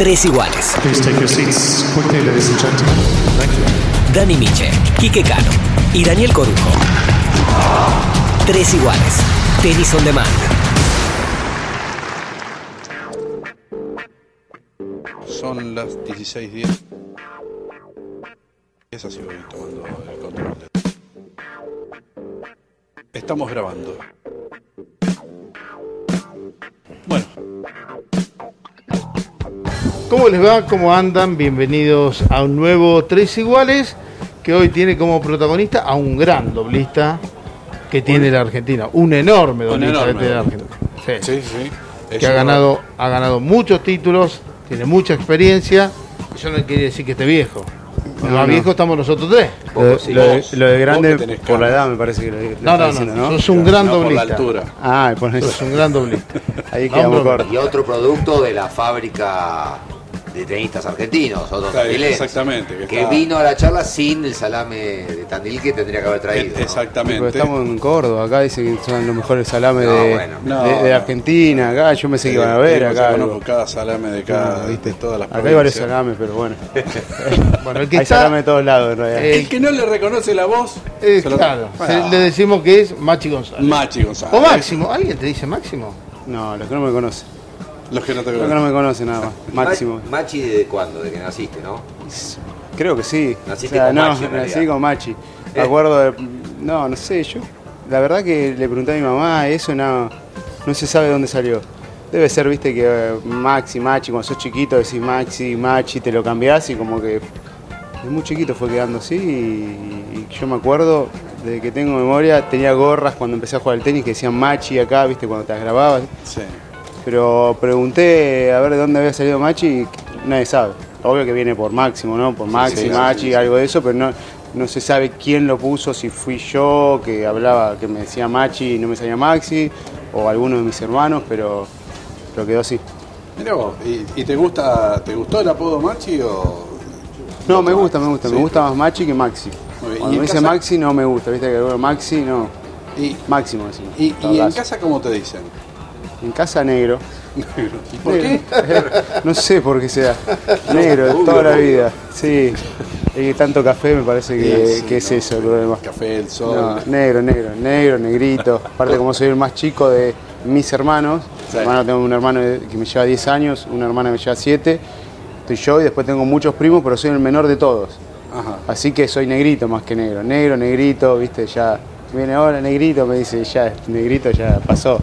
Tres iguales. Please take your seats quickly, ladies and gentlemen. Thank you. Dani Miche, Quique Cano y Daniel Corujo. Tres iguales. Tenis on demand. Son las 16.10. Es así voy tomando el control. Estamos grabando. Bueno, ¿Cómo les va? ¿Cómo andan? Bienvenidos a un nuevo Tres Iguales que hoy tiene como protagonista a un gran doblista que tiene la Argentina, un enorme doblista que tiene la doblista. Argentina. Sí. sí, sí. Que Eso ha ganado, ha ganado muchos títulos, tiene mucha experiencia. Eso no quiere decir que esté viejo. No, más no. viejo estamos nosotros tres. Lo, de- sí. lo de, Vos, lo de grande por la edad me parece que lo, lo No, no, diciendo, no, ¿no? sos un gran no por la doblista. altura. Ah, por eso. Sos un gran doblista. Ahí No, quedamos hombre, cortos. Y otro producto de la fábrica de tenistas argentinos, otro Claro, Exactamente. Que, que está- vino a la charla sin el salame de Tandil que tendría que haber traído. ¿no? Exactamente. Pero estamos en Córdoba, acá dice que son los mejores salames No, de, bueno. No, de- de no. Argentina, acá yo pensé que iban a ver Tenemos acá. conozco cada salame de cada, No, ¿viste? todas las Acá hay varios salames, pero bueno. Bueno, el que hay está, salame de todos lados en realidad. Eh, El que no le reconoce la voz, eh, se lo- claro, Ah, se- le decimos que es Machi González. Machi González. o Máximo, ¿alguien te dice Máximo? No, los que no me conocen. Los que no te que no conocen. me conocen nada más. Máximo. Ma- Machi desde cuándo, de que naciste, ¿no? Creo que sí. Naciste con no, Machi, en nací con Machi. Me Eh. acuerdo de. No, no sé, yo. La verdad que le pregunté a mi mamá, eso no, no se sabe dónde salió. Debe ser, viste, que eh, Maxi, Machi, cuando sos chiquito decís Maxi, Machi, te lo cambiás y como que de muy chiquito fue quedando así y, y yo me acuerdo, desde que tengo memoria, tenía gorras cuando empecé a jugar al tenis que decían Machi acá, viste, cuando te las grababas. Sí. Pero pregunté a ver de dónde había salido Machi y nadie sabe. Obvio que viene por Máximo, ¿no? Por Maxi, sí, Machi, sí, algo de eso, pero no, no se sabe quién lo puso, si fui yo que hablaba, que me decía Machi y no me salía Maxi, o alguno de mis hermanos, pero, pero quedó así. Mirá vos, ¿y, y te gusta, te gustó el apodo Machi o...? No, me gusta, me gusta, me gusta más Machi que Maxi. Muy bien. ¿Y Cuando me dice casa? Maxi no me gusta, viste que Maxi no, ¿Y, Máximo decimos. y, en casa cómo te dicen? En casa negro. ¿Y por qué? No sé por qué sea. Negro, toda la vida. Sí. Y tanto café me parece que, Sí, sí, que es no. eso lo demás. Café, el sol. No, negro, negro, negro, negrito. Aparte como soy el más chico de mis hermanos, Sí. hermano, tengo un hermano que me lleva 10 años, una hermana que me lleva 7, estoy yo y después tengo muchos primos, pero soy el menor de todos. Ajá. Así que soy negrito más que negro. Negro, negrito, viste, ya. Viene ahora negrito, me dice, ya, negrito ya pasó.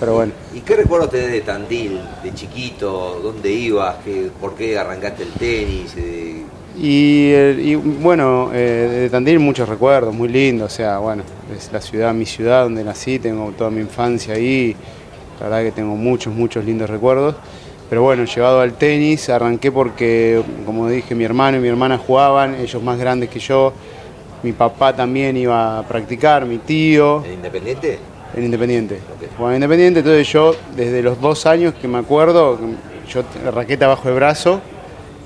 Pero bueno. ¿Y qué recuerdos tenés de Tandil, de chiquito? ¿Dónde ibas? ¿Qué, ¿Por qué arrancaste el tenis? Eh, Y, eh, y, bueno, eh, de Tandil muchos recuerdos, muy lindos, o sea, bueno, es la ciudad, mi ciudad donde nací, tengo toda mi infancia ahí, la verdad que tengo muchos, muchos lindos recuerdos. Pero bueno, llevado al tenis, arranqué porque, como dije, mi hermano y mi hermana jugaban, ellos más grandes que yo, mi papá también iba a practicar, mi tío, ¿En Independiente? En Independiente. Jugaba en Independiente, entonces yo, desde los dos años que me acuerdo, yo raqueta bajo el brazo,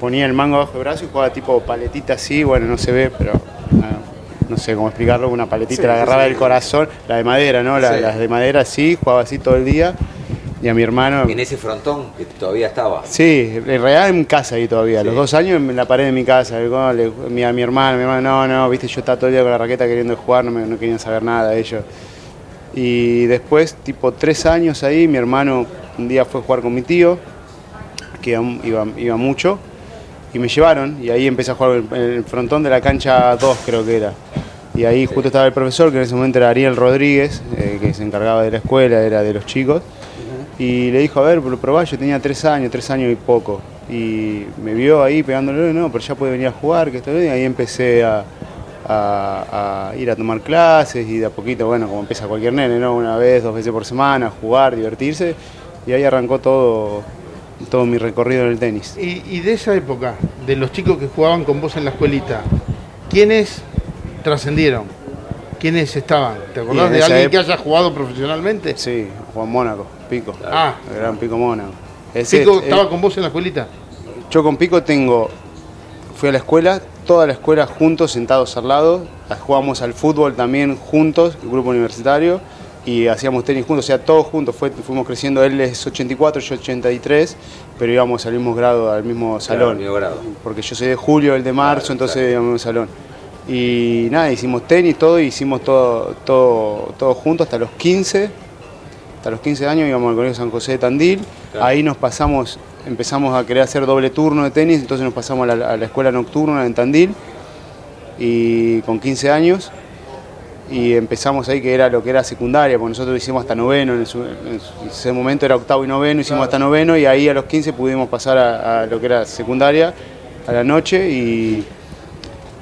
ponía el mango bajo el brazo y jugaba tipo paletita así, bueno, no se ve, pero ah, no sé cómo explicarlo, una paletita, Sí, la agarraba sí. del corazón, la de madera, ¿no? La-. Las de madera así, jugaba así todo el día. Y a mi hermano... En ese frontón que todavía estaba. Sí, en realidad en casa ahí todavía, Sí. los dos años en la pared de mi casa, a mi hermano, mi hermano, no, no, viste, yo estaba todo el día con la raqueta queriendo jugar, no, me- no querían saber nada de ellos. Y después, tipo tres años ahí, mi hermano un día fue a jugar con mi tío, que iba, mucho, y me llevaron, y ahí empecé a jugar en el frontón de la cancha 2 creo que era. Y ahí justo estaba el profesor, que en ese momento era Ariel Rodríguez, eh, que se encargaba de la escuela, era de los chicos. Y le dijo, a ver, lo probá, yo tenía tres años, tres años y poco. Y me vio ahí pegándole, no, pero ya puede venir a jugar, que bien. Y ahí empecé a, a- a ir a tomar clases y de a poquito, bueno, como empieza cualquier nene, ¿no? Una vez, dos veces por semana, jugar, divertirse. Y ahí arrancó todo, todo mi recorrido en el tenis. Y, y de esa época, de los chicos que jugaban con vos en la escuelita, ¿quiénes trascendieron? ¿Quiénes estaban? ¿Te acordás de alguien que haya jugado profesionalmente? Sí, Juan Mónaco, Pico. Ah, El gran Pico Mónaco. Ese- ¿Pico eh, estaba con vos en la escuelita? Yo con Pico tengo, fui a la escuela, toda la escuela juntos, sentados al lado, jugamos al fútbol también juntos, el grupo universitario, y hacíamos tenis juntos, o sea, todos juntos, fue, fuimos creciendo, él es 84, yo 83, pero íbamos al mismo grado, al mismo salón. al mismo grado. Porque yo soy de julio, él de marzo, Claro, entonces claro. íbamos al mismo salón. Y nada, hicimos tenis, todo, y hicimos todo, todo, todo juntos hasta los 15. Hasta los 15 años íbamos al Colegio San José de Tandil. Ahí nos pasamos, empezamos a querer hacer doble turno de tenis, entonces nos pasamos a la, a la escuela nocturna en Tandil. Y con 15 años. Y empezamos ahí que era lo que era secundaria, porque nosotros hicimos hasta noveno, en, su- ese momento era octavo y noveno, hicimos hasta noveno y ahí a los 15 pudimos pasar a, a lo que era secundaria, a la noche y,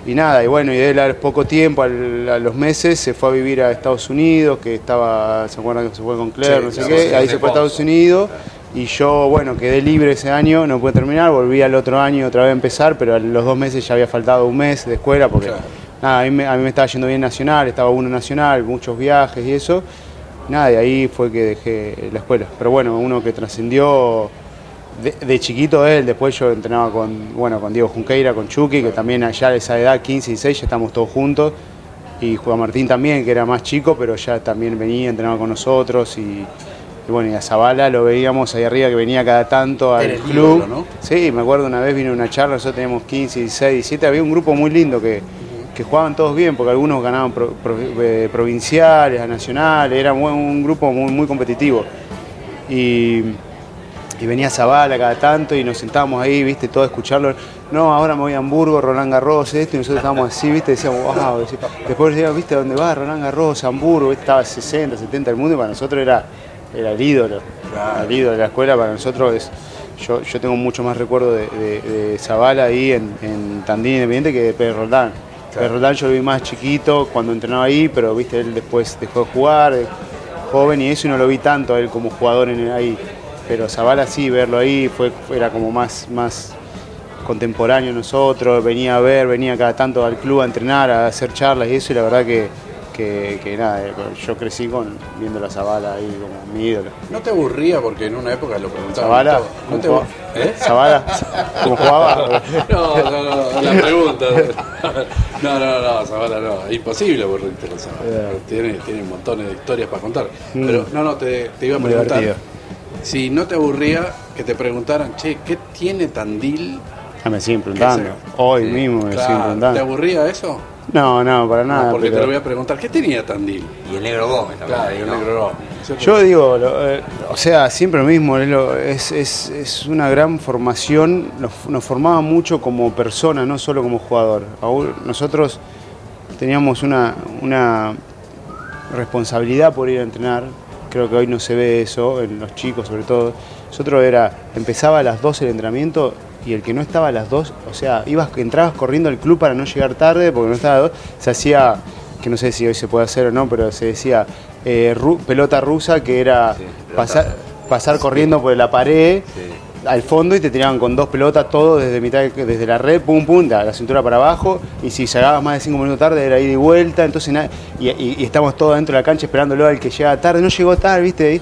y nada, y bueno, y él a poco tiempo, al- a los meses, se fue a vivir a Estados Unidos, que estaba, ¿se acuerdan que se fue con Claire? Sí, no sé qué, ahí se fue a. Estados Unidos y yo, bueno, quedé libre ese año, no pude terminar, volví al otro año otra vez a empezar, pero a los dos meses ya había faltado un mes de escuela porque Claro. nada, a mí, me, a mí me estaba yendo bien nacional, estaba uno nacional, muchos viajes y eso. Nada, y ahí fue que dejé la escuela. Pero bueno, uno que trascendió de, de chiquito él, después yo entrenaba con, bueno, con Diego Junqueira, con Chucky, que también allá a esa edad, 15 y 16, ya estamos todos juntos. Y Juan Martín también, que era más chico, pero ya también venía, entrenaba con nosotros. Y, y bueno, y a Zabala lo veíamos ahí arriba, que venía cada tanto al el club. ídolo, ¿no? Sí, me acuerdo una vez vino una charla, nosotros teníamos 15, 16, 17, había un grupo muy lindo que, que jugaban todos bien, porque algunos ganaban pro- pro- eh, provinciales, nacionales, era un grupo muy, muy competitivo. Y, y venía Zabala cada tanto y nos sentábamos ahí, viste, todo a escucharlo. No, ahora me voy a Hamburgo, Roland Garros, esto, y nosotros estábamos así, viste, decíamos, wow, después decíamos, viste, ¿dónde va Roland Garros, Hamburgo? Estaba 60, 70 del mundo y para nosotros era, era el ídolo, Claro. el ídolo de la escuela, para nosotros es, yo, yo tengo mucho más recuerdo de, de, de Zabala ahí en, en Tandil Independiente que de Pedro Roldán. Pedro Roldán yo lo vi más chiquito cuando entrenaba ahí, pero viste, él después dejó de jugar, joven y eso, y no lo vi tanto a él como jugador en el- ahí. Pero Zabala sí, verlo ahí fue, era como más, más contemporáneo nosotros, venía a ver, venía cada tanto al club a entrenar, a hacer charlas y eso, y la verdad que, que, que nada, eh, yo crecí con viendo la Zabala ahí como mi ídolo. ¿No te aburría? Porque en una época lo preguntaban. ¿Zabala? todo. ¿No te jugaba? ¿Eh? ¿Zabala? ¿Cómo jugaba? No, no, no, la pregunta. No, no, no, Zabala no, imposible aburrirte con Zabala. Tiene, tiene montones de historias para contar. Pero no, no, te, te iba a Mm. Preguntar. divertido. Si no te aburría que te preguntaran, che, ¿qué tiene Tandil? Ya me siguen preguntando. Hoy Sí, mismo me claro. siguen ¿Te preguntando. aburría eso? No, no, para nada. no, porque pero- te lo voy a preguntar. ¿Qué tenía Tandil? Y el negro Gómez también. Claro, el ¿no? negro no. Yo digo, lo- eh, o sea, siempre lo mismo, es, es, es- es una gran formación, nos, nos formaba mucho como persona, no solo como jugador. Aún Nosotros teníamos una, una responsabilidad por ir a entrenar, creo que hoy no se ve eso, en los chicos sobre todo. Nosotros era, empezaba a las 12 el entrenamiento y el que no estaba a las 2, o sea, ibas, entrabas corriendo al club para no llegar tarde porque no estaba a las 2, se hacía, que no sé si hoy se puede hacer o no, pero se decía eh, ru- pelota rusa, que era Sí, pasar, pasar corriendo por la pared Sí. al fondo y te tiraban con dos pelotas todo desde mitad de- desde la red, pum pum, la, la cintura para abajo, y si llegabas más de cinco minutos tarde era ida y vuelta, entonces y- y estamos todos dentro de la cancha esperándolo al que llega tarde, no llegó tarde, viste, y,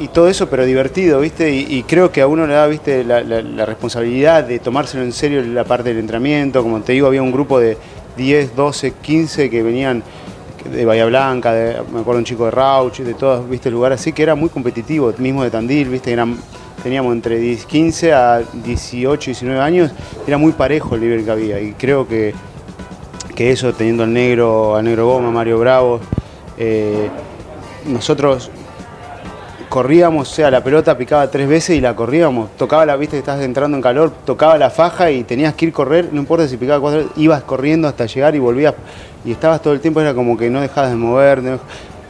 y todo eso, pero divertido, viste, y, creo que a uno le da, viste, la, la- la responsabilidad de tomárselo en serio la parte del entrenamiento, como te digo, había un grupo de 10, 12, 15 que venían de Bahía Blanca, de- me acuerdo un chico de Rauch, de todos, viste, lugares así, que era muy competitivo, mismo de Tandil, viste, teníamos entre 10, 15 a 18, 19 años, era muy parejo el nivel que había, y creo que, que eso, teniendo al negro, al negro Goma, Mario Bravo, eh, nosotros corríamos, o sea, la pelota picaba tres veces y la corríamos. Tocaba la, viste estás entrando en calor, tocaba la faja y tenías que ir correr, no importa si picaba cuatro veces, ibas corriendo hasta llegar y volvías. Y estabas todo el tiempo, era como que no dejabas de mover.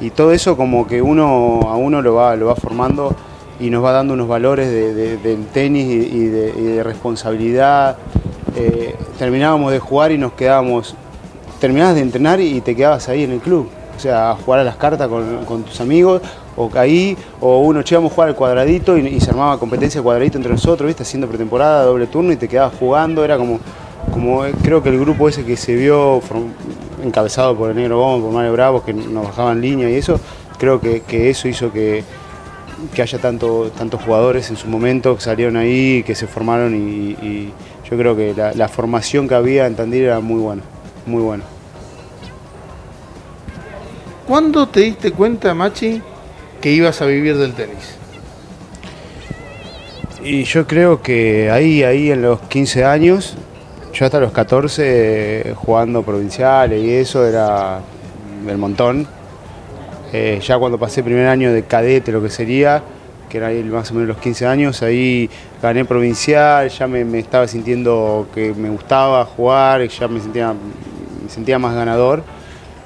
y todo eso como que uno a uno lo va, lo va formando y nos va dando unos valores de- tenis y, de, responsabilidad. Eh, terminábamos de jugar y nos quedábamos terminabas de entrenar y te quedabas ahí en el club. O sea, a jugar a las cartas con tus amigos, o ahí, o uno, che, vamos a jugar al cuadradito y, se armaba competencia cuadradito entre nosotros, ¿viste? Haciendo pretemporada, doble turno y te quedabas jugando. Era como, como eh, creo que el grupo ese que se vio encabezado por el Negro Gómez, por Mario Bravo, que nos bajaban línea y eso, creo que, eso hizo que, que haya tanto, tantos jugadores en su momento que salieron ahí, que se formaron y, y yo creo que la, la formación que había en Tandil era muy buena, muy buena. ¿Cuándo te diste cuenta, Machi, que ibas a vivir del tenis? Y yo creo que ahí, ahí en los 15 años, yo hasta los 14 eh, jugando provinciales y eso era el montón. Eh, ya cuando pasé primer año de cadete, lo que sería, que era más o menos los 15 años, ahí gané provincial, ya me, estaba sintiendo que me gustaba jugar, ya me sentía, me sentía más ganador.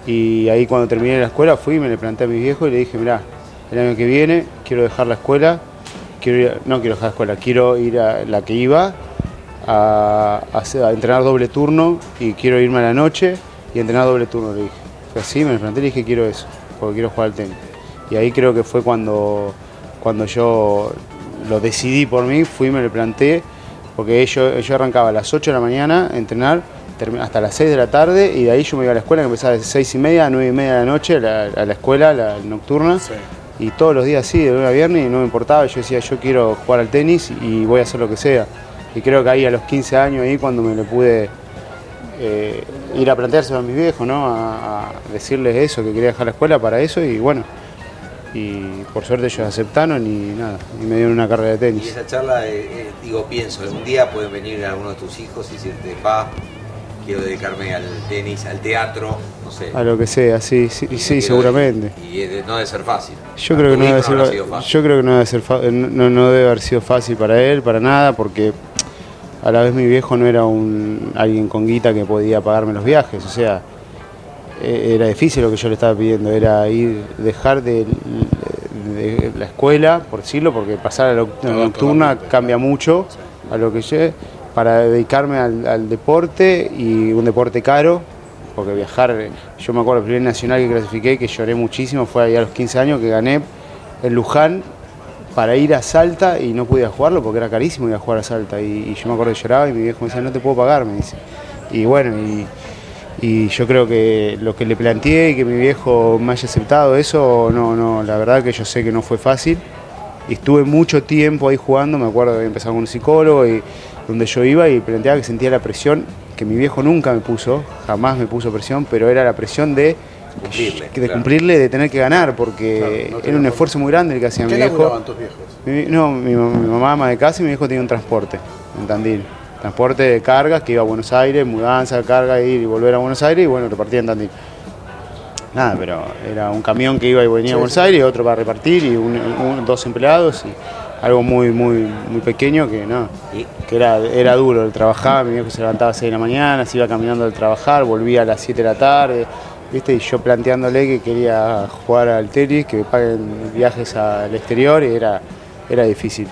Y ahí cuando terminé la escuela fui, me le planteé a mis viejos y le dije, mirá, el año que viene quiero dejar la escuela, quiero ir no quiero dejar la escuela, quiero ir a la que iba a, entrenar doble turno y quiero irme a la noche y entrenar doble turno, le dije. Así, me planteé y dije quiero eso, porque quiero jugar al tenis. Y ahí creo que fue cuando, cuando yo lo decidí por mí, fui y me lo planteé, porque yo, yo arrancaba a las 8 de la mañana a entrenar hasta las 6 de la tarde y de ahí yo me iba a la escuela que empezaba de 6 y media a 9 y media de la noche a la, escuela, la nocturna. Y todos los días así, de lunes a viernes, y no me importaba. Yo decía, yo quiero jugar al tenis y voy a hacer lo que sea. Y creo que ahí a los 15 años, ahí cuando me lo pude eh, ir a planteárselo a mis viejos, ¿no? A, decirles eso, que quería dejar la escuela para eso, y bueno. Y por suerte ellos aceptaron y nada, y me dieron una carrera de Y tenis. esa charla, eh, eh, digo, pienso, un día pueden venir algunos de tus hijos y decirte, pa, quiero dedicarme al tenis, al teatro, no sé. A lo que sea, sí, sí, Y sí, seguramente. Y eh, no debe ser fácil. Yo creo que no debe ser, sido fácil. yo creo que no debe ser fa- no, no debe haber sido fácil para él, para nada, porque a la vez mi viejo no era un alguien con guita que podía pagarme los viajes, o sea, eh, era difícil lo que yo le estaba pidiendo, era ir, dejar de, de la escuela, por decirlo, porque pasar a la nocturna cambia mucho a lo que yo, para dedicarme al, deporte y un deporte caro, porque viajar, yo me acuerdo el primer nacional que clasifiqué, que lloré muchísimo, fue ahí a los 15 años que gané en Luján para ir a Salta y no podía jugarlo porque era carísimo ir a jugar a Salta. Y, yo me acuerdo que lloraba y mi viejo me decía, no te puedo pagar, me dice. Y bueno, y, yo creo que lo que le planteé y que mi viejo me haya aceptado eso, no, no, la verdad que yo sé que no fue fácil. Y estuve mucho tiempo ahí jugando, me acuerdo que empezaba con un psicólogo y donde yo iba y planteaba que sentía la presión que mi viejo nunca me puso, jamás me puso presión, pero era la presión de Cumplirle, de claro. cumplirle, de tener que ganar, porque Claro, no era un esfuerzo muy grande el que hacía mi ¿Qué viejo. tus viejos? Mi- no, mi, mi mamá ama de casa y mi viejo tenía un transporte en Tandil. Transporte de cargas que iba a Buenos Aires, mudanza, carga, ir y volver a Buenos Aires y bueno, repartía en Tandil. Nada, pero era un camión que iba y venía a Buenos Aires y otro para repartir y un- un- dos empleados y algo muy, muy, muy pequeño que no, que era, era duro. Él trabajaba, mi viejo se levantaba a 6 de la mañana, se iba caminando al trabajar, volvía a las 7 de la tarde, ¿viste? Y yo planteándole que quería jugar al tenis, que me paguen viajes al exterior, y era, era difícil.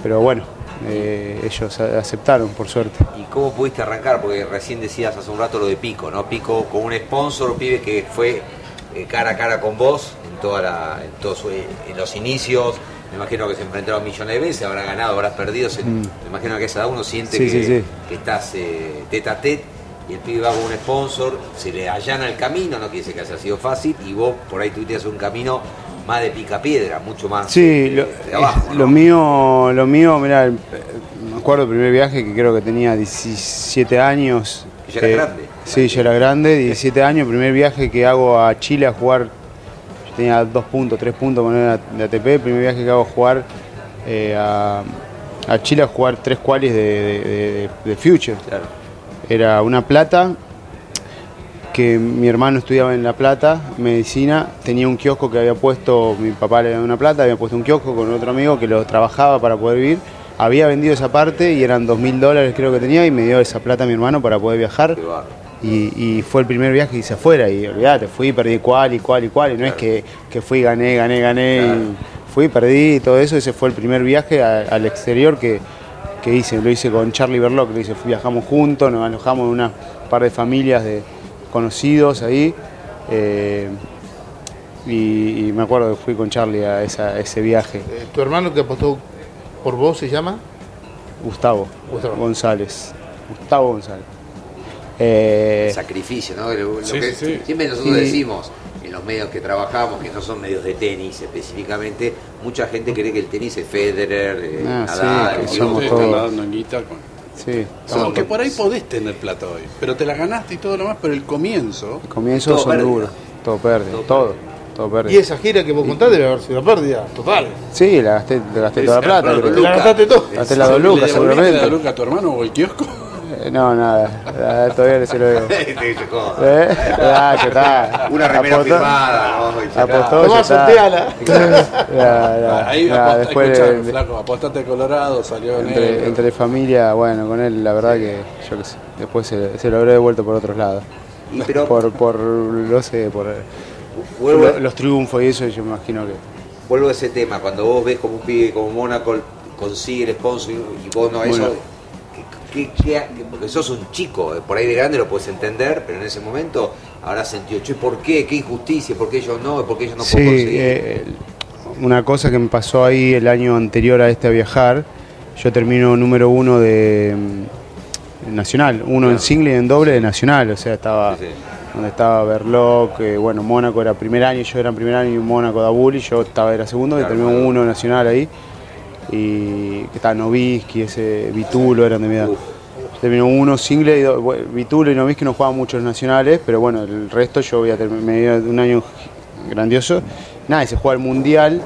Pero bueno, eh, ellos aceptaron, por suerte. ¿Y cómo pudiste arrancar? Porque recién decías hace un rato lo de Pico, ¿no? Pico con un sponsor, pibe que fue eh, cara a cara con vos en toda la, en todos en los inicios. Me imagino que se enfrentaron millones de veces, habrá ganado, habrás perdido. se- Me imagino que a esa edad uno siente Mm. Sí, que, sí, sí. que estás eh, tete a tete y el pibe va con un sponsor, se le allana el camino, no quiere decir que haya sido fácil, y vos por ahí hacer un camino más de pica piedra, mucho más Sí, eh, lo, de abajo. lo ¿no? mío, lo mío, mirá, el- me acuerdo el primer viaje que creo que tenía 17 años. Ya era eh, grande. Sí, ya era grande, 17 años, primer viaje que hago a Chile a jugar, tenía dos puntos, tres puntos con el de ATP, primer viaje que hago a jugar eh, a, a Chile a jugar tres cuales de, de- de- de Future. Claro. Era una plata, que mi hermano estudiaba en La Plata, medicina, tenía un kiosco que había puesto, mi papá le dio una plata, había puesto un kiosco con otro amigo que lo trabajaba para poder vivir, había vendido esa parte y eran dos mil dólares creo que tenía y me dio esa plata a mi hermano para poder viajar. Y, y fue el primer viaje que hice afuera y olvídate, fui perdí cual y cual y cual y no es que, que fui, gané, gané, gané y fui, perdí y todo eso, ese fue el primer viaje a- al exterior que, que hice, lo hice con Charlie Berlock, lo hice, viajamos juntos, nos alojamos en una par de familias de conocidos ahí eh, y, y me acuerdo que fui con Charlie a esa- ese viaje, Eh, ¿Tu hermano que apostó por vos se llama? Gustavo, Gustavo. González, Gustavo González. Eh, el sacrificio, ¿no? Lo- lo Sí, que sí, sí. Siempre nosotros Y- decimos, en los medios que trabajamos, que no son medios de tenis específicamente, mucha gente cree que el tenis es Federer, eh, Ah, Nadal, sí, que somos Sí, todos. sí, Como que por ahí podés tener plata hoy, pero te la ganaste y todo lo más, pero el comienzo, comienzos Todo son duros. todo pérdida, todo, todo pérdida. Y esa gira que vos contás debe haber sido pérdida total. Sí, la gasté, le gasté toda la plata. La gastaste todo. Gasté las dos lucas, ¿Le devolviste seguramente. la luca a tu hermano o el kiosco? No, nada, ah, todavía no se lo "Joder". ¿Eh? Ah, ya está. Una remera Apostó- firmada, ¿no? Apostó, Ahí después de- flaco, apostaste Colorado, salió entre, negro. entre familia, bueno, con él la verdad que yo qué sé, después se, se lo habré devuelto por otros lados. Pero Por, por, no sé, por vuelvo, lo- los triunfos y eso, yo me imagino que... vuelvo a ese tema, cuando vos ves como un pibe como Mónaco consigue el sponsor y vos no, eso... Bueno. ¿Qué- porque sos un chico, por ahí de grande lo puedes entender, pero en ese momento habrás sentido, che, ¿por qué? ¿Qué injusticia? ¿Por qué ellos no? ¿Por qué ellos no Sí, pueden conseguir? eh, una cosa que me pasó ahí el año anterior a este a viajar, yo termino número uno de mm, Nacional, uno en single y en doble de Nacional, o sea, estaba Sí, sí. donde estaba Berloc, eh, bueno, Mónaco era primer año, yo era primer año y Mónaco Dabul y yo estaba era segundo, Claro, que terminó claro. uno Nacional ahí, y que estaba Novisky, ese Vitulo eran de mi edad. Terminó uno single, y do- bueno, Vitulo y Novisky no jugaban muchos nacionales, pero bueno, el resto yo voy a terminar me dio un año grandioso. Nada, y se juega el mundial.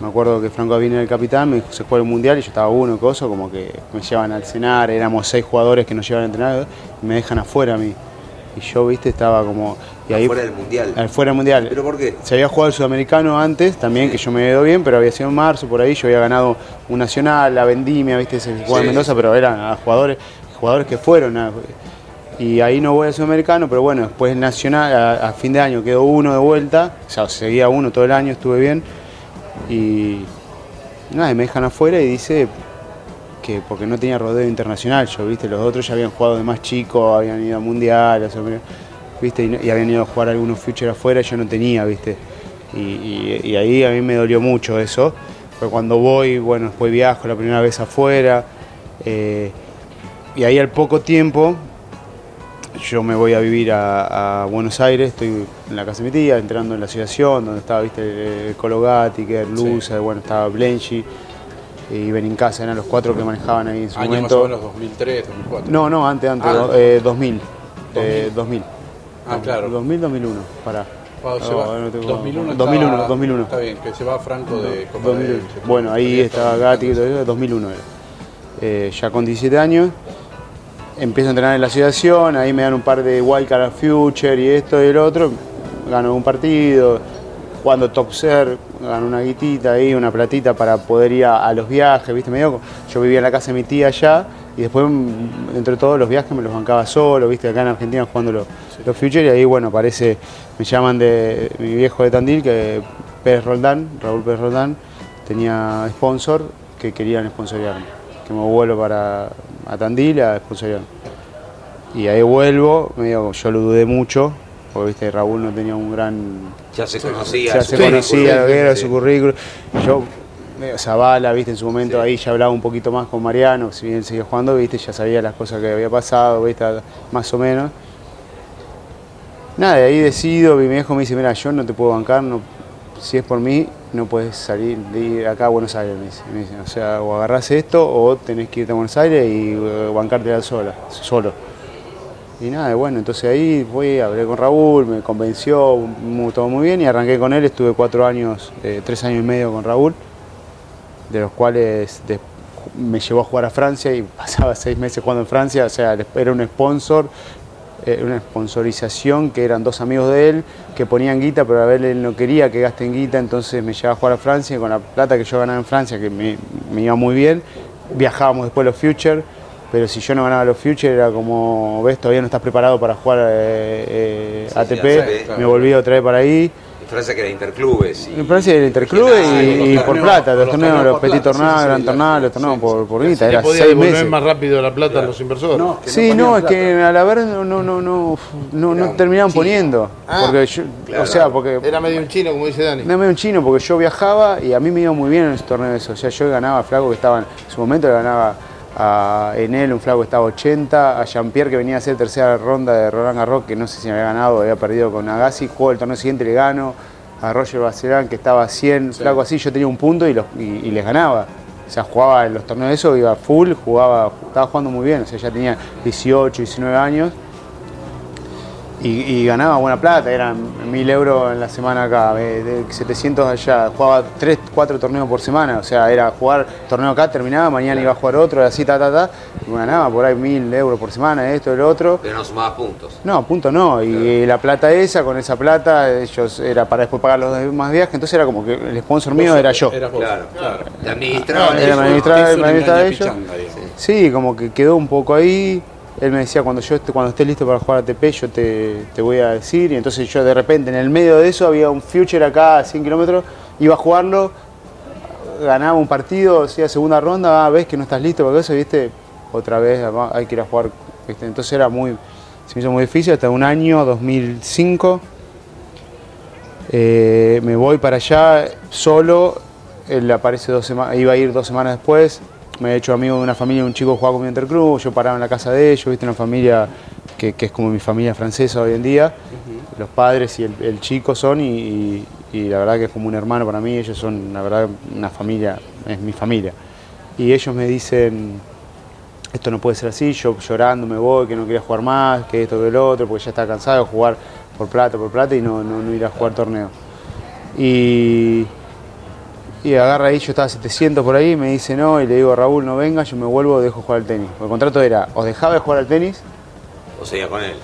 Me acuerdo que Franco Avina era el capitán, me dijo se juega el mundial y yo estaba uno, coso, como que me llevan al cenar, éramos seis jugadores que nos llevan a entrenar y me dejan afuera a mí. Y yo, viste, estaba como. Y ahí, Afuera del mundial. Afuera del mundial. ¿Pero por qué? Se había jugado el sudamericano antes también, que yo me ido bien, pero había sido en marzo, por ahí yo había ganado un nacional, la vendimia, viste, se jugaba en Sí. Mendoza, pero eran a jugadores, jugadores que fueron. a- y ahí no voy al sudamericano, pero bueno, después el nacional, a, a fin de año quedó uno de vuelta, o sea, seguía uno todo el año, estuve bien. Y nada, me dejan afuera y dice que porque no tenía rodeo internacional, yo, viste, los otros ya habían jugado de más chicos, habían ido a mundial, a Sudamericano, viste, y, y habían ido a jugar algunos future afuera, y yo no tenía, viste. Y, y- y ahí a mí me dolió mucho eso, porque cuando voy, bueno, después viajo la primera vez afuera, eh, y ahí al poco tiempo yo me voy a vivir a, a Buenos Aires, estoy en la casa de mi tía, entrando en la asociación, donde estaba, viste, el Cologati, que era Luza, bueno, estaba Blenchi y Benincasa, eran los cuatro que manejaban ahí en su Año más momento. o menos 2003, 2004. No, no, antes, antes, Ah, do- eh, 2000. eh, 2000. Ah, claro. 2000, 2001, pará. Cuando se No, va- no tengo- 2001, 2001, estaba- 2001. Está bien, que se va Franco de Copa 2001. de- Bueno, ahí estaba Gatti, y todo eso, 2001 era. Eh, ya con 17 años, empiezo a entrenar en la asociación, ahí me dan un par de Wildcard Future y esto y el otro, gano un partido, jugando Top Ser, gano una guitita ahí, una platita para poder ir a, a los viajes, ¿viste? Medio, yo vivía en la casa de mi tía allá y después, mm, entre todos los viajes, me los bancaba solo, ¿viste? Acá en Argentina jugando los, Future y ahí, bueno, aparece, me llaman de mi viejo de Tandil, que Pérez Roldán, Raúl Pérez Roldán, tenía sponsor que querían sponsoriarme, que me vuelvo para a Tandil a sponsoriarme. Y ahí vuelvo, medio, yo lo dudé mucho, porque viste, Raúl no tenía un gran Ya se conocía. ya se conocía lo que era su currículum. Yo, medio Zavala, viste, en su momento ahí ya hablaba un poquito más con Mariano, si bien seguía jugando, viste, ya sabía las cosas que había pasado, viste, más o menos. Nada, de ahí decido, mi viejo me dice, mira, yo no te puedo bancar, no, si es por mí, no puedes salir de ir acá a Buenos Aires, me dice. Me dice, o sea, o agarrás esto o tenés que irte a Buenos Aires y eh, bancarte sola, solo. Y nada, bueno, entonces ahí fui, hablé con Raúl, me convenció, todo muy bien y arranqué con él, estuve cuatro años, eh, tres años y medio con Raúl, de los cuales me llevó a jugar a Francia y pasaba seis meses jugando en Francia, o sea, era un sponsor, una sponsorización que eran dos amigos de él que ponían guita, pero a ver él no quería que gasten guita, entonces me llevaba a jugar a Francia y con la plata que yo ganaba en Francia, que me, me iba muy bien, viajábamos después a los Future, pero si yo no ganaba los Future era como, ves, todavía no estás preparado para jugar eh, eh, Sí, ATP, me volví otra vez para ahí. En Francia que era interclubes. y- En Francia el Interclube regional, y, y los por torneos- plata, los los torneos, los petit sí, gran sí, los torneos por, por guita, era podía seis meses. más rápido la plata a los inversores. No, que Sí, no, es plata. que a la verdad no, no, no, no, no, no Era terminaban chino. poniendo. Ah, porque yo, claro. o sea, porque Era medio un chino, como dice Dani. no medio un chino, porque yo viajaba y a mí me iba muy bien en esos torneos. O sea, yo ganaba Flaco que estaba en su momento, le ganaba a Enel, un Flaco que estaba 80, a Jean-Pierre que venía a hacer tercera ronda de Roland Garros, que no sé si me había ganado, había perdido con Agassi, juego el torneo siguiente le gano, a Roger Bacelán que estaba a 100, Flaco así, yo tenía un punto y, los, y, y les ganaba. O sea, jugaba en los torneos de eso, iba full, jugaba, estaba jugando muy bien, o sea, ya tenía 18, 19 años. Y, y ganaba buena plata, eran mil euros en la semana acá, de 700 allá, jugaba 3, 4 torneos por semana, o sea, era jugar torneo acá, terminaba, mañana iba a jugar otro, así, ta, ta, ta, y ganaba por ahí mil euros por semana, esto, el otro. Pero no sumabas puntos. No, punto no. Y la plata esa, con esa plata, ellos era para después pagar los demás viajes, entonces era como que el sponsor mío era yo. Vos. Claro, claro. Te administraban Era una administrar engaña ellos. Sí, como que quedó un poco ahí. Él me decía, cuando yo cuando esté listo para jugar ATP, yo te, te voy a decir. Y entonces yo de repente, en el medio de eso, había un future acá a 100 kilómetros, iba a jugarlo, ganaba un partido, hacía segunda ronda, ah, ves que no estás listo para eso, viste, otra vez hay que ir a jugar. Entonces era muy, se me hizo muy difícil, hasta un año, 2005. Eh, me voy para allá solo, él aparece dos semanas, iba a ir dos semanas después, me he hecho amigo de una familia, un chico jugaba con mi Interclub, yo paraba en la casa de ellos, viste, una familia que, que es como mi familia francesa hoy en día, los padres y el, el chico son y, y- y la verdad que es como un hermano para mí, ellos son la verdad una familia, es mi familia. Y ellos me dicen, esto no puede ser así, yo llorando me voy, que no quería jugar más, que esto, que lo otro, porque ya estaba cansado de jugar por plata, por plata y no, no, no ir a jugar torneo. Y, y agarra ahí, yo estaba a 700 por ahí, me dice no, y le digo Raúl, no venga, yo me vuelvo, dejo jugar al tenis. Porque el contrato era, o dejaba de jugar al tenis, O seguía con él.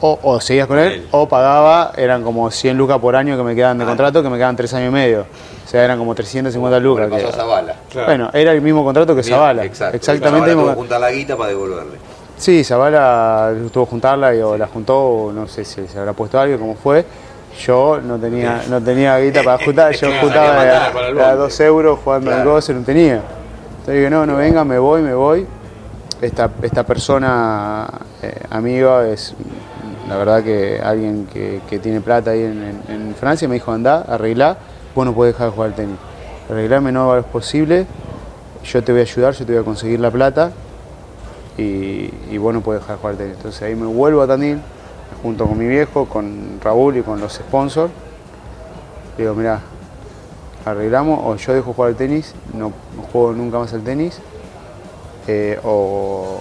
o, o seguías con él, Él. o pagaba, eran como 100 lucas por año que me quedaban de Ah. contrato, que me quedaban 3 años y medio. O sea, eran como 350 lucas. Le pasó que- a Zavala. Claro. Bueno, era el mismo contrato que Zavala. Exacto. Exactamente. Zavala tuvo que juntar la guita para devolverle. Sí, Zavala tuvo que juntarla y o la juntó, o no sé si se habrá puesto algo, como fue. Yo no tenía, no tenía guita para juntar, yo mandar a, para el de a bondi. dos euros jugando al Claro. goce, no tenía. Entonces digo, no, no venga, me voy, me voy. Esta, esta persona, eh, amiga, es la verdad que alguien que, que tiene plata ahí en, en- en Francia, me dijo, anda, arreglá, vos no podés dejar de jugar al tenis. Arreglame no es posible, yo te voy a ayudar, yo te voy a conseguir la plata y, y vos no podés dejar de jugar al tenis. Entonces ahí me vuelvo a Tandil, junto con mi viejo, con Raúl y con los sponsors. Le digo, mirá, arreglamos o yo dejo jugar al tenis, no, juego nunca más al tenis, eh, o,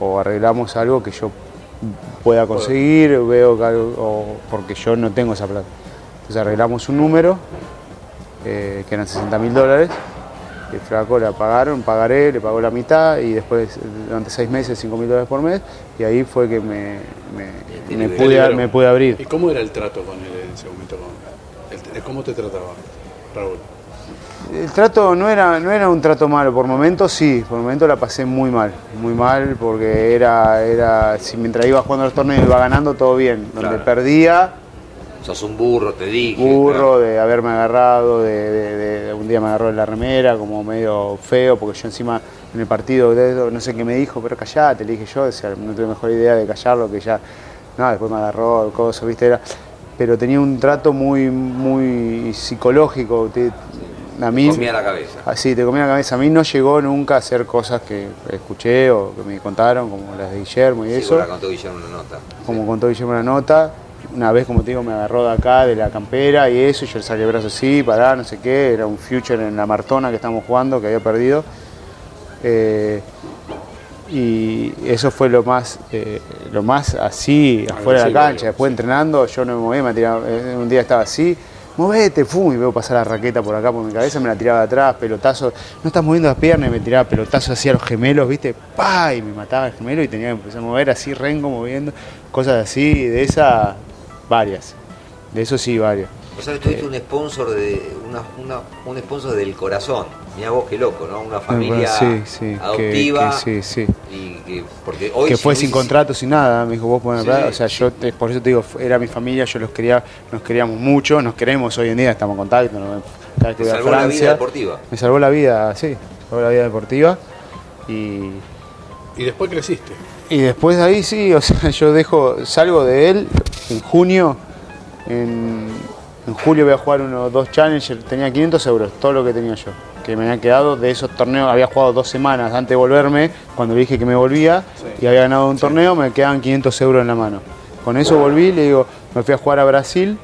o arreglamos algo que yo pueda conseguir, veo que algo, o- porque yo no tengo esa plata. Entonces arreglamos un número, eh, que eran 60 mil dólares, el flaco le pagaron, pagaré, le pagó la mitad y después durante seis meses 5 mil dólares por mes y ahí fue que me, me, pude, me pude abrir. ¿Y cómo era el trato con él en ese momento? Con- el- ¿Cómo te trataba, Raúl? El trato no era, no era un trato malo, por momentos sí, por momentos la pasé muy mal, muy mal porque era, era si mientras iba jugando los torneos iba ganando todo bien, donde Claro. perdía, Sos un burro, te dije. burro de haberme agarrado, de, de- de- un día me agarró en la remera como medio feo, porque yo encima en el partido no sé qué me dijo, pero callate, le dije yo, o sea, no tuve mejor idea de callarlo que ya, no, después me agarró, el coso, viste, era, pero tenía un trato muy, muy psicológico, te- a mí... Comía la cabeza. Así, te comía la cabeza. A mí no llegó nunca a hacer cosas que escuché o que me contaron, como las de Guillermo y Sí, eso la contó Guillermo una nota. como contó Guillermo en la nota. Una vez, como te digo, me agarró de acá, de la campera y eso, y yo le saqué el brazo así, pará, no sé qué, era un future en la Martona que estábamos jugando, que había perdido. Eh, y eso fue lo más, eh, lo más así, afuera de la cancha. Después entrenando, yo no me movía, me tiraba, eh, un día estaba así, movete, fum, y veo pasar la raqueta por acá por mi cabeza, me la tiraba de atrás, pelotazo, no estás moviendo las piernas, y me tiraba pelotazo así a los gemelos, viste, pa, y me mataba el gemelo y tenía que empezar a mover así, rengo moviendo, cosas así, de esas, varias. De eso sí, varias. O sea, tuviste un sponsor de una, una- un sponsor del corazón. Mirá vos qué loco, ¿no? Una familia Sí, sí, adoptiva. que sí, sí. Y que, porque hoy que si fue sin hubiese- contrato, sin nada, me dijo vos Sí, plata, o sea, yo te- por eso te digo, era mi familia, yo los quería, nos queríamos mucho, nos queremos hoy en día, estamos en contacto, nos- cada vez que Te voy a salvó la vida deportiva. me salvó la vida, sí, salvó la vida deportiva y, Y después creciste. Y después de ahí sí, o sea, yo dejo, salgo de él en junio, en, en julio voy a jugar unos dos challengers, tenía 500 euros, todo lo que tenía yo, que me habían quedado de esos torneos, había jugado dos semanas antes de volverme, cuando le dije que me volvía y había ganado un torneo, me quedaban 500 euros en la mano. Con eso volví, le digo, me fui a jugar a Brasil,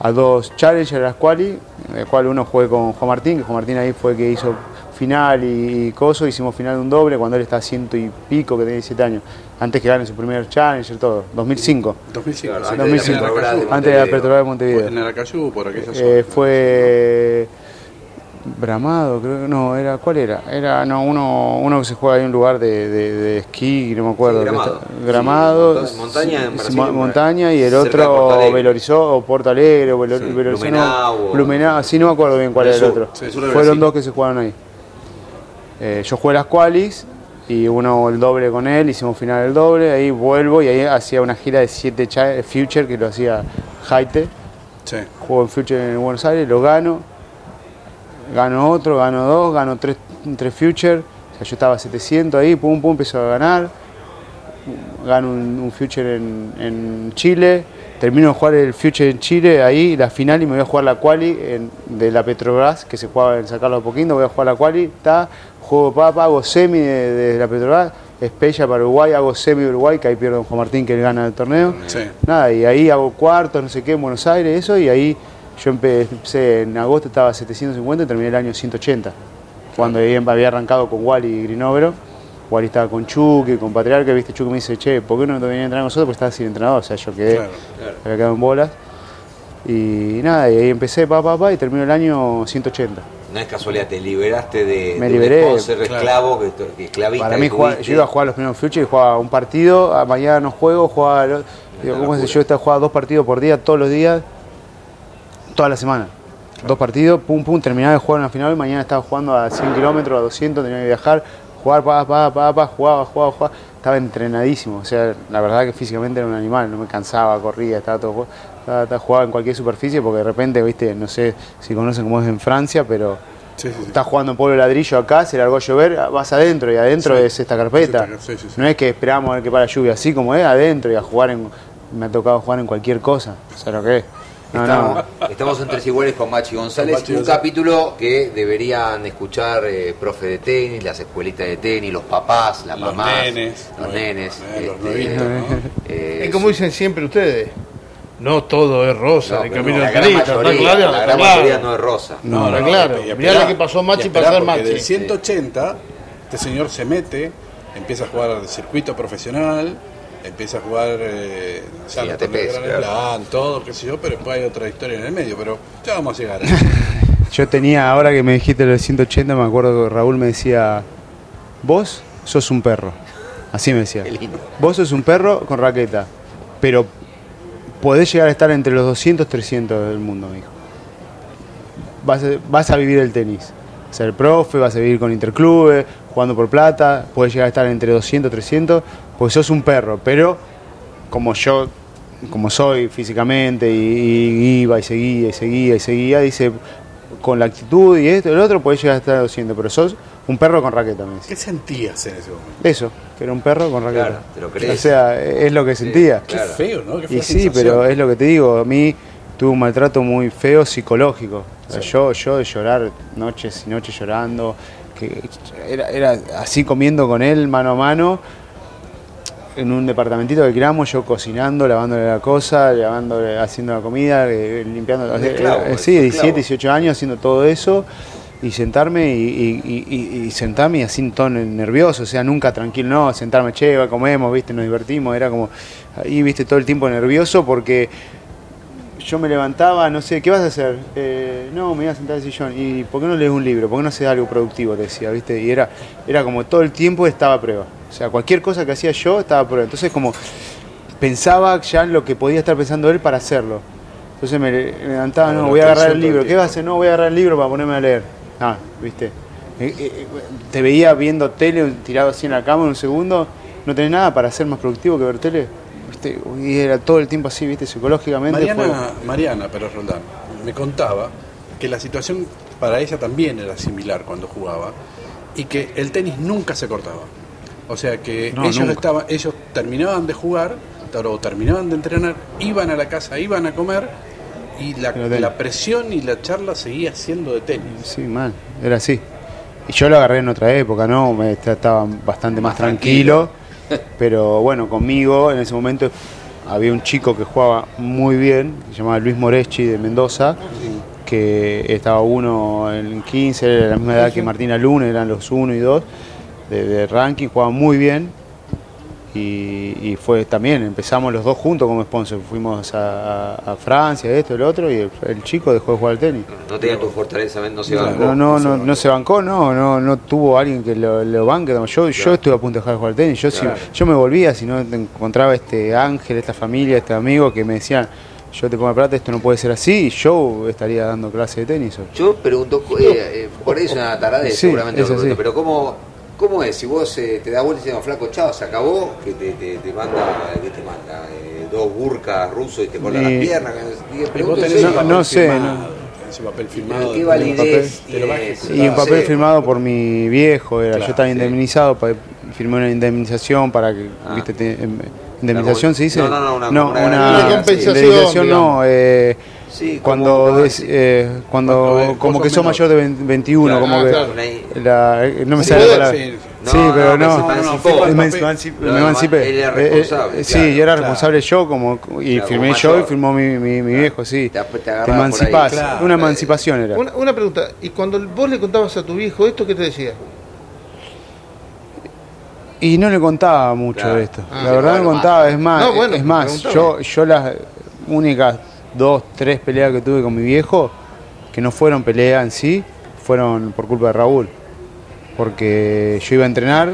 a dos challengers, a las quali, de cual uno jugué con Juan Martín, que Juan Martín ahí fue que hizo, final y, y coso, hicimos final de un doble cuando él estaba ciento y pico, que tenía 17 años. Antes que gane su primer Challenger, todo. 2005. 2005. Claro, antes de la 2005. Petrobras de Antes de la de Montevideo. En Aracayú, por aquella zona. Eh, fue Bramado, creo que no, era, ¿cuál era? Era no, uno, uno que se juega ahí en un lugar de, de, de esquí, no me acuerdo. Sí, Gramado. está- Gramado, Sí, montaña en Brasil, montaña y el otro Alegre. Belorizó o Porto Alegre o Belo- Sí, no, Blumenau o- Blumenau, sí, no me acuerdo bien cuál era el otro. Fueron dos que se jugaron ahí. Eh, yo jugué las qualis y uno el doble con él, hicimos final del doble, ahí vuelvo y ahí hacía una gira de 7 Future que lo hacía Jaite Sí. juego en Future en Buenos Aires, lo gano, gano otro, gano dos, gano tres, tres Future, o sea, yo estaba a 700 ahí, pum, pum, empiezo a ganar, gano un, un Future en, en Chile, termino de jugar el Future en Chile, ahí la final y me voy a jugar la quali en- de la Petrobras, que se jugaba en San Carlos de Poquín, voy a jugar la quali, está, juego papa, hago semi de, de la Petrobras, Espella para Uruguay, hago semi de Uruguay, que ahí pierdo con Juan Martín que él gana el torneo. Sí. Nada, y ahí hago cuartos, no sé qué, en Buenos Aires, eso, y ahí yo empe- empecé en agosto, estaba a 750 y terminé el año 180. Cuando ahí había arrancado con Wally y Grinovero. Wally estaba con Chucky, con Patriarca, viste, Chucky me dice, che, ¿por qué no te venía a entrenar con nosotros? Porque estaba sin entrenador, o sea, yo quedé, Claro, había quedado en bolas. Y nada, y ahí empecé, pa, pa, pa, y terminó el año 180. No es casualidad, te liberaste de, Me de liberé, un sponsor claro. esclavo, que, que esclavista Para mí, tuviste. yo iba a jugar los primeros Future y jugaba un partido, a mañana no juego, jugaba. el otro. Digo, ¿cómo es eso? Yo estaba jugando dos partidos por día, todos los días, toda la semana. Dos partidos, pum, pum, terminaba de jugar en la final, mañana estaba jugando a 100 kilómetros, a 200, tenía que viajar, jugar, pa, pa, pa, pa, jugaba, jugaba, jugaba. Estaba entrenadísimo, o sea, la verdad que físicamente era un animal, no me cansaba, corría, estaba todo estaba, estaba- jugaba en cualquier superficie porque de repente, viste, no sé si conocen cómo es en Francia, pero Sí, sí, sí. Estás jugando en pueblo ladrillo acá, se largó a llover, vas adentro y adentro es esta carpeta. No es que esperamos a ver que para lluvia, así como es adentro y a jugar en. Me ha tocado jugar en cualquier cosa. ¿Sabes lo que es? No, Estamos, no. estamos en Tres Iguales con Machi González, Con Machi un González. capítulo que deberían escuchar eh, profe de tenis, las escuelitas de tenis, los papás, las Los mamás, nenes, los bueno, nenes. los este, nuevitos, ¿no? eh, Es como dicen siempre ustedes. No todo es rosa no, de pero camino la al gran mayoría, claro, la gran claro. mayoría no es rosa. No, está claro. y Mirá lo que pasó Machi y para ser Machi. Del 180, este señor se mete, empieza a jugar de circuito profesional, empieza a jugar eh, ya Sí, Gran claro. Slam, todo, qué sé yo, pero después hay otra historia en el medio, pero ya vamos a llegar. Yo tenía, ahora que me dijiste lo de 180, me acuerdo que Raúl me decía: Vos sos un perro. Así me decía. Qué lindo. Vos sos un perro con raqueta, pero podés llegar a estar entre los 200, 300 del mundo, me dijo. Vas vas a vivir el tenis. Ser profe, vas a vivir con interclubes, jugando por plata, podés llegar a estar entre 200, 300, pues sos un perro, pero como yo, como soy físicamente, y, y iba y seguía y seguía y seguía, dice, con la actitud y esto y el otro, podés llegar a estar a 200, pero sos un perro con raqueta, me dice. ¿Qué sentías en ese momento? Eso, que era un perro con raqueta. Claro, te lo crees. O sea, es lo que sentía. Qué Claro. feo, ¿no? Qué fea Y sí, sensación. pero es lo que te digo, a mí tuve un maltrato muy feo psicológico. Yo, yo de llorar noches y noches llorando, que era, era así comiendo con él mano a mano, en un departamentito que creamos, yo cocinando, lavándole la cosa, lavándole, haciendo la comida, eh, limpiando. Eh, esclavo, sí, un 17, esclavo. 18 años haciendo todo eso y sentarme y, y- y- y- y sentarme y así en tono nervioso, o sea, nunca tranquilo, no, sentarme, che, va, comemos, viste, nos divertimos, era como ahí, viste, todo el tiempo nervioso porque yo me levantaba, no sé, ¿qué vas a hacer? Eh, no, me iba a sentar en el sillón. ¿Y por qué no lees un libro? ¿Por qué no haces algo productivo? Te decía, ¿viste? Y era, era como todo el tiempo estaba a prueba. O sea, cualquier cosa que hacía yo estaba a prueba. Entonces, como pensaba ya en lo que podía estar pensando él para hacerlo. Entonces me le- me levantaba, no, voy a agarrar el libro. ¿Qué vas a hacer? No, voy a agarrar el libro para ponerme a leer. Ah, ¿viste? Eh, eh, te veía viendo tele, tirado así en la cama en un segundo. ¿No tenés nada para ser más productivo que ver tele? ¿Viste? Y era todo el tiempo así, ¿viste? Psicológicamente. fue- Mariana, Mariana Pérez Roldán me contaba que la situación para ella también era similar cuando jugaba y que el tenis nunca se cortaba. O sea que No, ellos estaban, ellos terminaban de jugar o terminaban de entrenar, iban a la casa, iban a comer y la, la presión y la charla seguía siendo de tenis. Sí, mal, era así. Y yo lo agarré en otra época, ¿no? Me estaba bastante más, Más tranquilo. Pero bueno, conmigo en ese momento había un chico que jugaba muy bien, se llamaba Luis Moreschi de Mendoza, que estaba uno en 15, era la misma edad que Martina Luna, eran los 1 y 2 de, de ranking, jugaban muy bien. Y, y fue también, empezamos los dos juntos como sponsor. Fuimos a, a- a Francia, esto, el otro, y el, el chico dejó de jugar al tenis. No tenía tu fortaleza, no se bancó. No, no, no, no se bancó, no, no, no tuvo alguien que lo, lo banque. Yo, yo estuve a punto de dejar de jugar al tenis. Yo, si- Claro. yo me volvía si no encontraba este ángel, esta familia, este amigo que me decían, yo te pongo la plata, esto no puede ser así, y yo estaría dando clase de tenis. Yo pregunto, eh, eh, por ahí es una tarada, Sí, seguramente es lo pregunto, pero ¿cómo, ¿cómo es? Si vos eh, te das vuelta y dices, flaco, chao, se acabó, que te, te, te manda, ¿qué te manda? Eh, dos burcas rusos y te cortan Y- las piernas. que- que- vos tenés serio, papel no sé, no. tenés un papel firmado. ¿Qué de- validez. Y un papel Sí. firmado por mi viejo, era, Claro, yo estaba sí. indemnizado, firmé una indemnización para que, Ah. viste, te- em, indemnización se dice, No, no, no, una- no, una- una, una compensación, indemnización digamos. no, eh, Sí, cuando des- eh, cuando Cuando, como que sos menor. mayor de 20 21 Claro, como ah, que claro. la- eh, no me Sí, sale la palabra. sí. Sí, No, pero no, no. No, no, me, emancipé- Pero me emancipé. él era Eh, eh, responsable, sí, claro. yo era Claro. responsable yo como y Claro, firmé como yo y firmó mi, mi, mi viejo, sí. Te te ahí, emancipás. claro. Una emancipación era. Una, una pregunta, y cuando vos le contabas a tu viejo esto, ¿qué te decía? Y no le contaba mucho Claro. de esto. Ah, la verdad no contaba, es más, No, bueno, es más, yo, yo las únicas dos, tres peleas que tuve con mi viejo, que no fueron peleas en sí, fueron por culpa de Raúl. Porque yo iba a entrenar,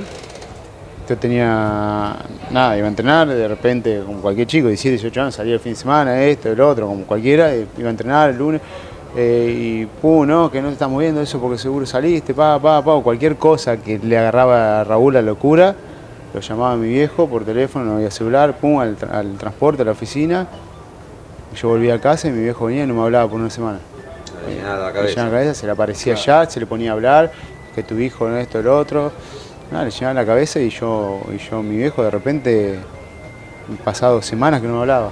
yo tenía nada, iba a entrenar, de repente, como cualquier chico, 17, 18 años, salía el fin de semana, esto, el otro, como cualquiera, iba a entrenar el lunes, eh, y pum, no, que no te estás moviendo eso porque seguro saliste, pa, pa, pa, o cualquier cosa que le agarraba a Raúl la locura, lo llamaba a mi viejo por teléfono, no había celular, pum, al transporte, a la oficina, yo volvía a casa y mi viejo venía y no me hablaba por una semana. Le llenaba la Le cabeza. llenaba la cabeza, se le aparecía ya, se le ponía a hablar, que tu hijo no esto, el otro. Nada, le llenaba la cabeza y yo, y yo, mi viejo, de repente, pasado semanas que no me hablaba.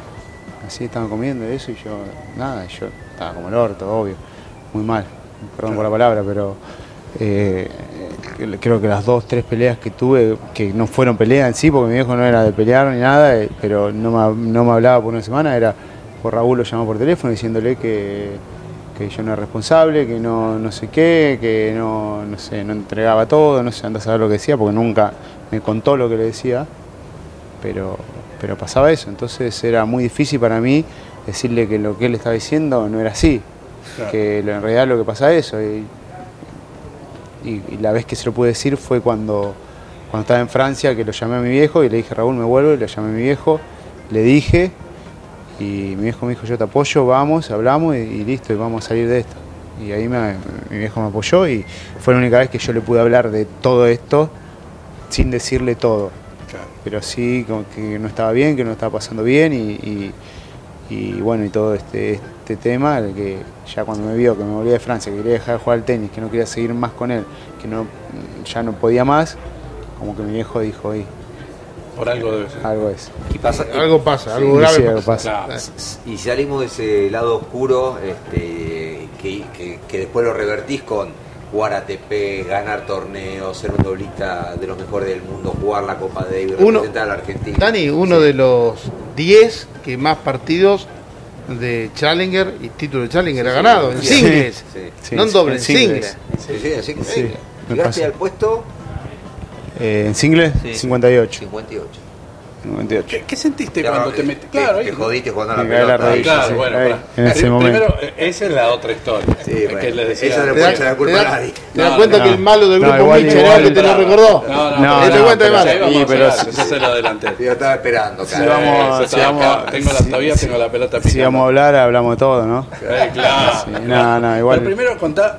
Así estaban comiendo eso y yo, nada, yo estaba como el orto, obvio, muy mal, perdón por la palabra, pero eh, creo que las dos, tres peleas que tuve, que no fueron peleas en sí, porque mi viejo no era de pelear ni nada, eh, pero no me, no me hablaba por una semana, era Raúl lo llamó por teléfono diciéndole que, que yo no era responsable, que no, no sé qué, que no, no sé, no entregaba todo, no sé, anda a saber lo que decía, porque nunca me contó lo que le decía, pero, pero pasaba eso, entonces era muy difícil para mí decirle que lo que él estaba diciendo no era así, Claro. que lo- en realidad lo que pasa es eso, y, y- y la vez que se lo pude decir fue cuando, cuando estaba en Francia, que lo llamé a mi viejo y le dije, Raúl, me vuelvo, y lo llamé a mi viejo, le dije, y mi viejo me dijo, yo te apoyo, vamos, hablamos y, y listo, y vamos a salir de esto. Y ahí me- mi viejo me apoyó y fue la única vez que yo le pude hablar de todo esto sin decirle todo. Claro. Pero sí, como que no estaba bien, que no estaba pasando bien y, y- y bueno, y todo este, este tema, el que ya cuando me vio que me volví de Francia, que quería dejar de jugar al tenis, que no quería seguir más con él, que no, ya no podía más, como que mi viejo dijo, "Ey, Por algo debe ser. algo es. Y pasa- y- Algo pasa, algo Sí, grave sí, algo pasa. Claro. Y salimos de ese lado oscuro, este, que, que- que después lo revertís con jugar ATP, ganar torneos, ser un doblista de los mejores del mundo, jugar la Copa Davis, Uno- representar a la Argentina. Dani, uno Sí. de los 10 que más partidos de Challenger y título de Challenger Sí, ha sí, ganado, en sí. singles. Sí. Sí, no en doble, en singles. singles. Sí, sí, así que Sí, sí. me Llegaste al puesto Eh, en singles, Sí. 58. 58. 58. ¿Qué, qué sentiste Claro, cuando te eh, metiste? te- Claro, te ahí- jodiste jugando la Me cae la pelota. rodilla, Claro, sí, bueno, ahí, en ese momento. Primero, eh, esa es la otra historia. Sí, Es bueno, que le decía- eso le ¿Te puede echar la te culpa a nadie. ¿Te das No, cuenta no. que el malo del No, grupo Michel era el que te lo recordó? No, no, No, ¿Te no, das cuenta de pero- malo? Ahí vamos Sí, pero ese es el adelante. Yo estaba esperando, Si vamos-. Tengo la, si- todavía tengo la pelota Si vamos a hablar, hablamos de todo, ¿no? Eh, claro. No, no, igual- Pero primero contá,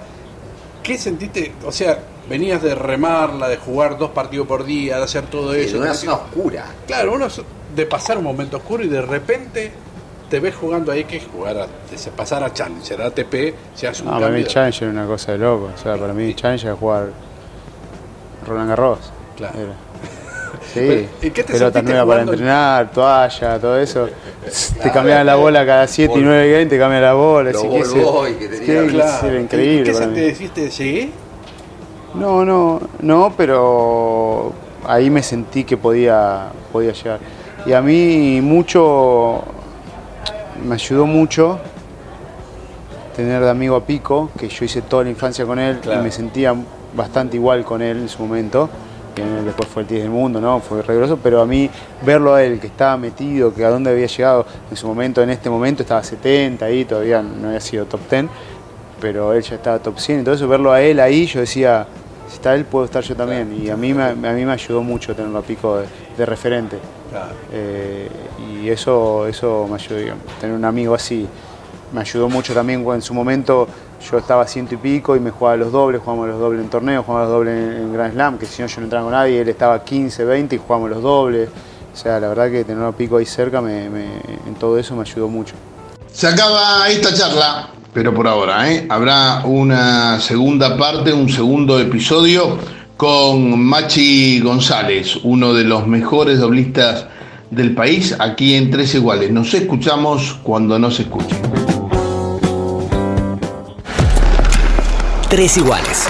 ¿qué sentiste? O sea, venías de remarla, de jugar dos partidos por día, de hacer todo Sí, eso. de una zona oscura. Claro, uno es de pasar un momento oscuro y de repente te ves jugando ahí que es jugar a, pasar a Challenger, a ATP, se hace un No, para mí cambio. Challenger era una cosa de loco. O sea, para mí Challenger es jugar Roland Garros. Claro. Era. Pero, Sí, ¿y qué te pelota nueva para entrenar, toalla, todo eso. te cambiaban la bola cada 7 y bol- 9 games, te cambian la bola. los así que ese- que tenía, sí, Claro. era ¿Y increíble ¿Qué para se mí. te dijiste? ¿Llegué? No, no, no, pero ahí me sentí que podía, podía llegar. Y a mí mucho, me ayudó mucho tener de amigo a Pico, que yo hice toda la infancia con él Claro. y me sentía bastante igual con él en su momento, que después fue el 10 del mundo, ¿no? Fue riguroso, pero a mí verlo a él, que estaba metido, que a dónde había llegado en su momento, en este momento estaba 70 ahí, todavía no había sido top 10, pero él ya estaba top 100, entonces verlo a él ahí, yo decía, si está él, puedo estar yo también, y a mí me, a mí me ayudó mucho tenerlo a Pico de, de referente. Claro. Eh, y eso, eso me ayudó, digamos, tener un amigo así. Me ayudó mucho también cuando en su momento yo estaba a ciento y pico y me jugaba los dobles, jugábamos los dobles en torneos, jugábamos los dobles en, en Grand Slam, que si no yo no entraba con nadie, él estaba 15, 20 y jugábamos los dobles. O sea, la verdad que tener a Pico ahí cerca me- me- en todo eso me ayudó mucho. Se acaba esta charla, pero por ahora, ¿eh? Habrá una segunda parte, un segundo episodio con Machi González, uno de los mejores doblistas del país, aquí en Tres Iguales. Nos escuchamos cuando nos escuchen. Tres iguales.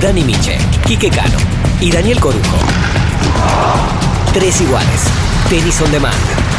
Dani Miche, Quique Cano y Daniel Corujo. Tres iguales. Tenis on demand.